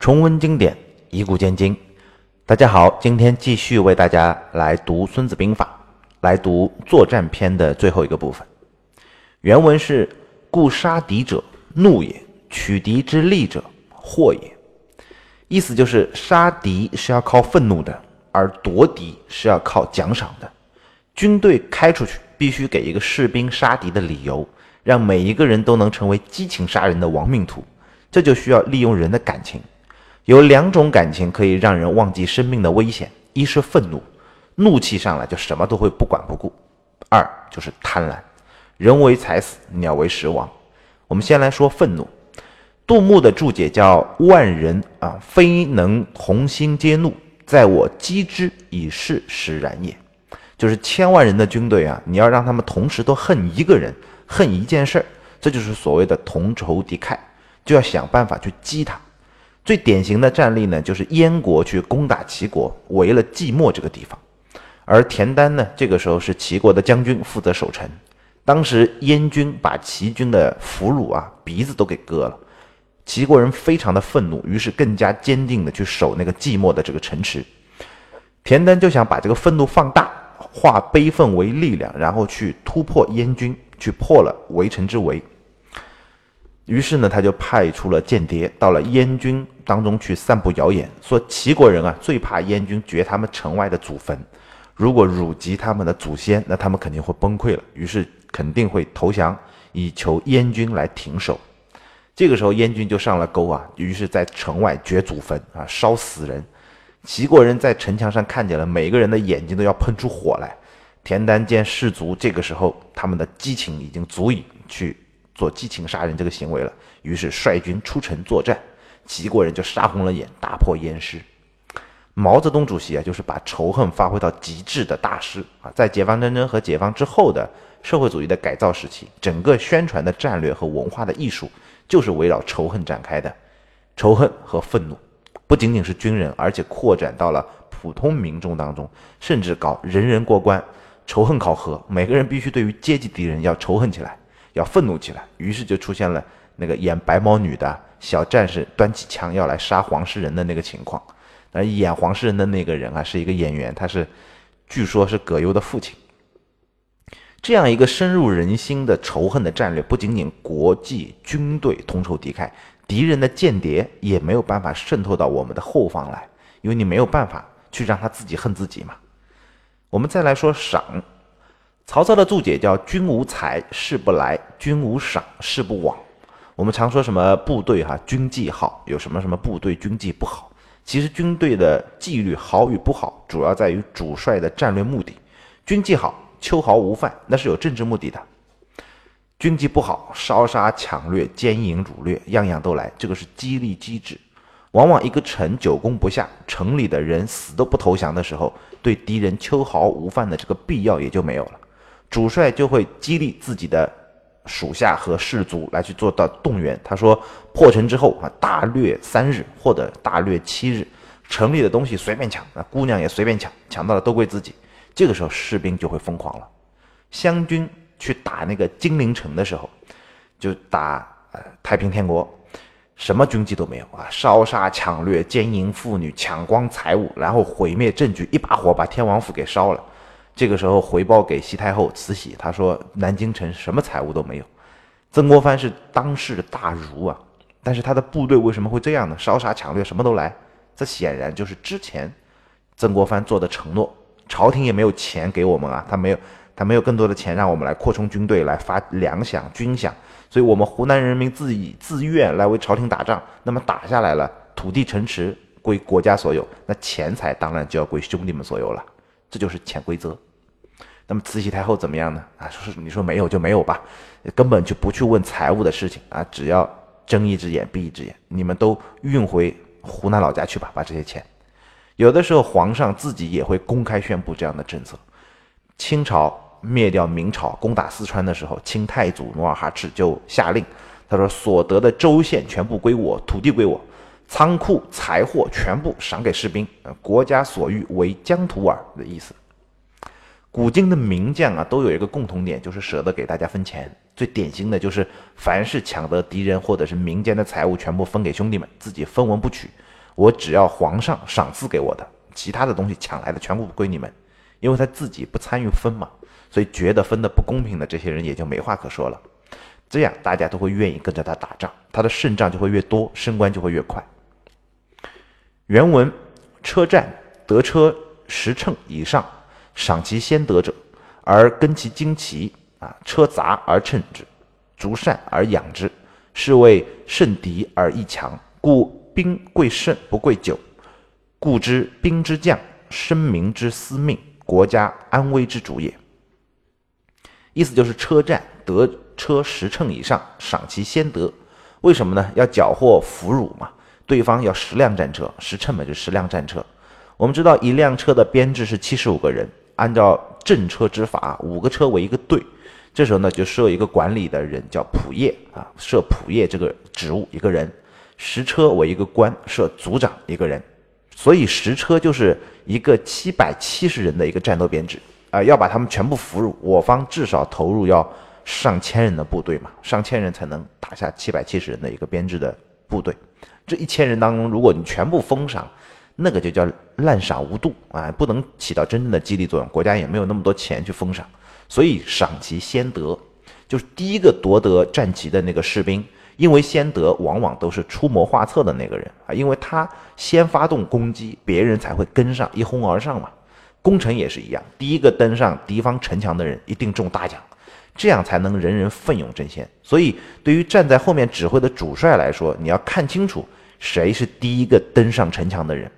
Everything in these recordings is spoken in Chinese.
重温经典，以古鉴今。大家好，今天继续为大家来读《孙子兵法》，来读作战篇的最后一个部分。原文是：“故杀敌者，怒也；取敌之利者，祸也。”意思就是杀敌是要靠愤怒的，而夺敌是要靠奖赏的。军队开出去，必须给一个士兵杀敌的理由，让每一个人都能成为激情杀人的亡命徒。这就需要利用人的感情。有两种感情可以让人忘记生命的危险：一是愤怒，怒气上来就什么都会不管不顾；二就是贪婪，人为财死，鸟为食亡。我们先来说愤怒。杜牧的注解叫“万人啊，非能同心皆怒，在我击之以示使然也”，就是千万人的军队啊，你要让他们同时都恨一个人，恨一件事儿，这就是所谓的同仇敌忾，就要想办法去激他。最典型的战例呢，就是燕国去攻打齐国，围了即墨这个地方，而田丹呢，这个时候是齐国的将军，负责守城。当时燕军把齐军的俘虏啊鼻子都给割了，齐国人非常的愤怒，于是更加坚定的去守那个即墨的这个城池。田丹就想把这个愤怒放大，化悲愤为力量，然后去突破燕军，去破了围城之围。于是呢，他就派出了间谍到了燕军当中去散布谣言，说齐国人啊最怕燕军掘他们城外的祖坟，如果辱及他们的祖先，那他们肯定会崩溃了，于是肯定会投降，以求燕军来停手。这个时候，燕军就上了钩啊，于是在城外掘祖坟啊，烧死人。齐国人在城墙上看见了，每个人的眼睛都要喷出火来。田丹见士卒这个时候他们的激情已经足以去。做激情杀人这个行为了，于是率军出城作战，齐国人就杀红了眼，大破燕师。毛泽东主席啊，就是把仇恨发挥到极致的大师啊，在解放战争和解放之后的社会主义的改造时期，整个宣传的战略和文化的艺术就是围绕仇恨展开的。仇恨和愤怒不仅仅是军人，而且扩展到了普通民众当中，甚至搞人人过关仇恨考核，每个人必须对于阶级敌人要仇恨起来。要愤怒起来，于是就出现了那个演白毛女的小战士端起枪要来杀黄世仁的那个情况。而演黄世仁的那个人啊，是一个演员，他是据说是葛优的父亲。这样一个深入人心的仇恨的战略，不仅仅国际军队同仇敌忾，敌人的间谍也没有办法渗透到我们的后方来，因为你没有办法去让他自己恨自己嘛。我们再来说赏。曹操的注解叫“君无才，事不来；君无赏，事不往。”我们常说什么部队哈军纪好，有什么什么部队军纪不好。其实军队的纪律好与不好，主要在于主帅的战略目的。军纪好，秋毫无犯，那是有政治目的的；军纪不好，烧杀抢掠、奸淫掳掠，样样都来，这个是激励机制。往往一个城久攻不下，城里的人死都不投降的时候，对敌人秋毫无犯的这个必要也就没有了。主帅就会激励自己的属下和士卒来去做到动员。他说：“破城之后啊，大掠三日或者大掠七日，城里的东西随便抢，那姑娘也随便抢，抢到了都归自己。这个时候士兵就会疯狂了。湘军去打那个金陵城的时候，就打呃太平天国，什么军纪都没有啊，烧杀抢掠、奸淫妇女、抢光财物，然后毁灭证据，一把火把天王府给烧了。”这个时候回报给西太后慈禧，他说南京城什么财物都没有。曾国藩是当世大儒啊，但是他的部队为什么会这样呢？烧杀抢掠什么都来，这显然就是之前曾国藩做的承诺。朝廷也没有钱给我们啊，他没有他没有更多的钱让我们来扩充军队来发粮饷军饷，所以我们湖南人民自己自愿来为朝廷打仗。那么打下来了，土地城池归国家所有，那钱财当然就要归兄弟们所有了。这就是潜规则。那么慈禧太后怎么样呢？啊，说是你说没有就没有吧，根本就不去问财务的事情啊，只要睁一只眼闭一只眼，你们都运回湖南老家去吧，把这些钱。有的时候皇上自己也会公开宣布这样的政策。清朝灭掉明朝，攻打四川的时候，清太祖努尔哈赤就下令，他说所得的州县全部归我，土地归我。仓库财货全部赏给士兵，国家所欲为疆土耳的意思。古今的名将啊，都有一个共同点，就是舍得给大家分钱。最典型的就是，凡是抢得敌人或者是民间的财物，全部分给兄弟们，自己分文不取。我只要皇上赏赐给我的，其他的东西抢来的全部归你们。因为他自己不参与分嘛，所以觉得分的不公平的这些人也就没话可说了。这样大家都会愿意跟着他打仗，他的胜仗就会越多，升官就会越快。原文：车战得车十乘以上，赏其先得者，而跟其旌旗啊，车杂而乘之，逐善而养之，是谓胜敌而易强。故兵贵胜不贵久，故知兵之将，生民之司命，国家安危之主也。意思就是车战得车十乘以上，赏其先得。为什么呢？要缴获俘虏嘛。对方要十辆战车，十乘嘛就十辆战车。我们知道一辆车的编制是七十五个人，按照正车之法，五个车为一个队。这时候呢，就设一个管理的人叫仆射啊，设仆射这个职务一个人。十车为一个官，设组长一个人，所以十车就是一个七百七十人的一个战斗编制啊，要把他们全部俘虏，我方至少投入要上千人的部队嘛，上千人才能打下七百七十人的一个编制的部队。这一千人当中，如果你全部封赏，那个就叫滥赏无度啊，不能起到真正的激励作用，国家也没有那么多钱去封赏，所以赏其先得，就是第一个夺得战旗的那个士兵。因为先得往往都是出谋划策的那个人啊，因为他先发动攻击，别人才会跟上一哄而上嘛。攻城也是一样，第一个登上敌方城墙的人一定中大奖，这样才能人人奋勇争先。所以，对于站在后面指挥的主帅来说，你要看清楚谁是第一个登上城墙的人，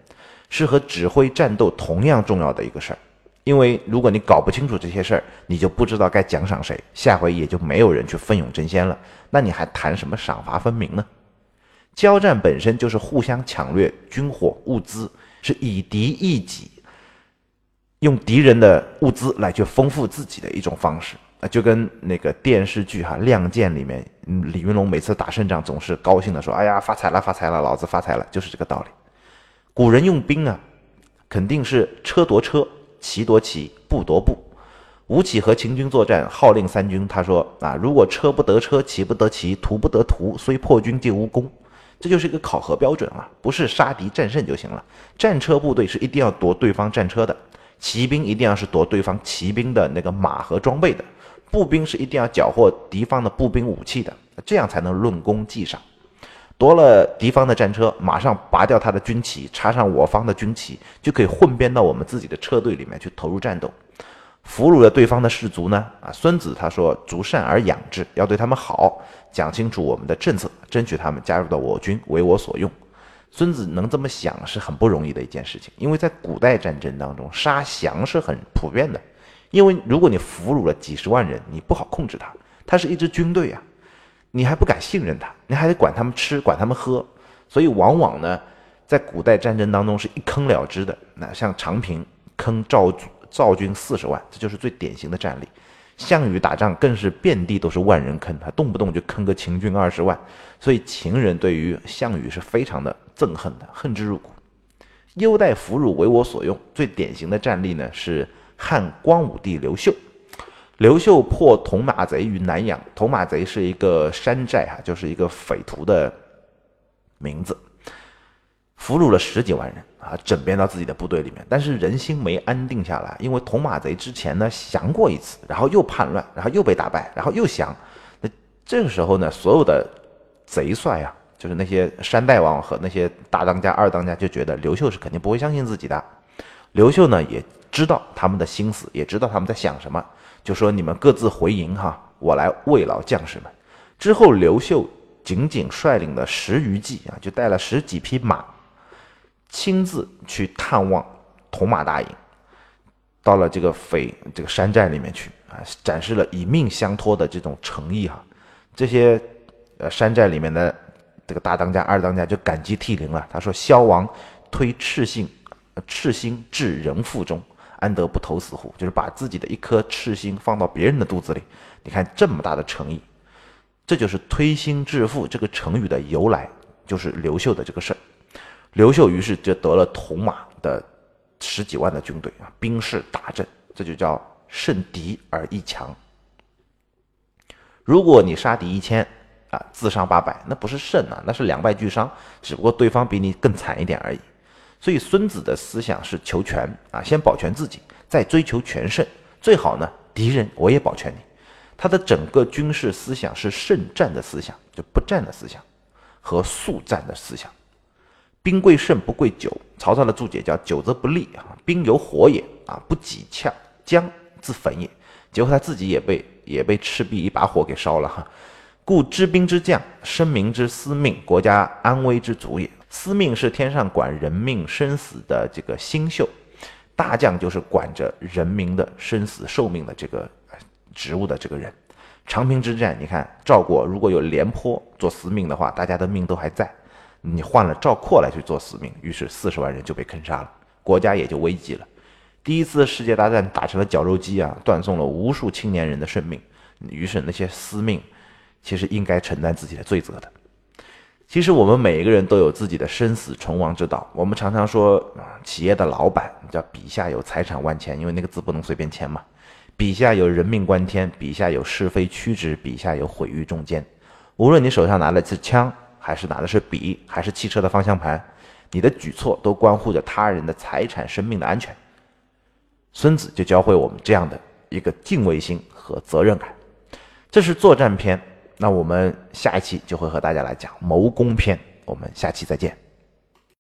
是和指挥战斗同样重要的一个事儿。因为如果你搞不清楚这些事儿，你就不知道该奖赏谁，下回也就没有人去奋勇争先了。那你还谈什么赏罚分明呢？交战本身就是互相抢掠军火物资，是以敌易己，用敌人的物资来去丰富自己的一种方式啊，就跟那个电视剧哈《亮剑》里面，李云龙每次打胜仗总是高兴的说：“哎呀，发财了，发财了，老子发财了！”就是这个道理。古人用兵啊，肯定是车夺车。骑夺骑，步夺步。吴起和秦军作战，号令三军。他说：“啊，如果车不得车，骑不得骑，图不得图，虽破军，皆无功。”这就是一个考核标准啊，不是杀敌战胜就行了。战车部队是一定要夺对方战车的，骑兵一定要是夺对方骑兵的那个马和装备的，步兵是一定要缴获敌方的步兵武器的，这样才能论功计赏。夺了敌方的战车，马上拔掉他的军旗，插上我方的军旗，就可以混编到我们自己的车队里面去投入战斗。俘虏了对方的士卒呢？啊，孙子他说：“逐善而养之，要对他们好，讲清楚我们的政策，争取他们加入到我军，为我所用。”孙子能这么想是很不容易的一件事情，因为在古代战争当中，杀降是很普遍的。因为如果你俘虏了几十万人，你不好控制他，他是一支军队啊。你还不敢信任他，你还得管他们吃，管他们喝，所以往往呢，在古代战争当中是一坑了之的。那像长平坑赵赵军四十万，这就是最典型的战例。项羽打仗更是遍地都是万人坑，他动不动就坑个秦军二十万，所以秦人对于项羽是非常的憎恨的，恨之入骨。优待俘虏为我所用，最典型的战例呢是汉光武帝刘秀。刘秀破铜马贼于南阳，铜马贼是一个山寨哈，就是一个匪徒的名字，俘虏了十几万人啊，整编到自己的部队里面。但是人心没安定下来，因为铜马贼之前呢降过一次，然后又叛乱，然后又被打败，然后又降。那这个时候呢，所有的贼帅啊，就是那些山大王和那些大当家、二当家，就觉得刘秀是肯定不会相信自己的。刘秀呢也知道他们的心思，也知道他们在想什么。就说你们各自回营哈，我来慰劳将士们。之后，刘秀仅仅率领了十余骑啊，就带了十几匹马，亲自去探望铜马大营，到了这个匪这个山寨里面去啊，展示了以命相托的这种诚意哈。这些呃山寨里面的这个大当家、二当家就感激涕零了。他说：“萧王推赤心，赤心至人腹中。”安得不投死乎？就是把自己的一颗赤心放到别人的肚子里。你看这么大的诚意，这就是推心置腹这个成语的由来，就是刘秀的这个事儿。刘秀于是就得了铜马的十几万的军队啊，兵势大振，这就叫胜敌而易强。如果你杀敌一千啊，自伤八百，那不是胜啊，那是两败俱伤，只不过对方比你更惨一点而已。所以孙子的思想是求全啊，先保全自己，再追求全胜，最好呢，敌人我也保全你。他的整个军事思想是胜战的思想，就不战的思想和速战的思想。兵贵胜不贵久，曹操的注解叫“久则不利啊，兵有火也啊，不己呛将自焚也”。结果他自己也被也被赤壁一把火给烧了哈。故知兵之将，生民之司命，国家安危之主也。司命是天上管人命生死的这个星宿，大将就是管着人民的生死寿命的这个职务的这个人。长平之战，你看赵国如果有廉颇做司命的话，大家的命都还在。你换了赵括来去做司命，于是四十万人就被坑杀了，国家也就危急了。第一次世界大战打成了绞肉机啊，断送了无数青年人的生命。于是那些司命其实应该承担自己的罪责的。其实我们每一个人都有自己的生死存亡之道。我们常常说，企业的老板叫笔下有财产万千，因为那个字不能随便签嘛。笔下有人命关天，笔下有是非曲直，笔下有毁誉中间。无论你手上拿的是枪，还是拿的是笔，还是汽车的方向盘，你的举措都关乎着他人的财产、生命的安全。孙子就教会我们这样的一个敬畏心和责任感。这是作战篇。那我们下一期就会和大家来讲谋攻篇，我们下期再见。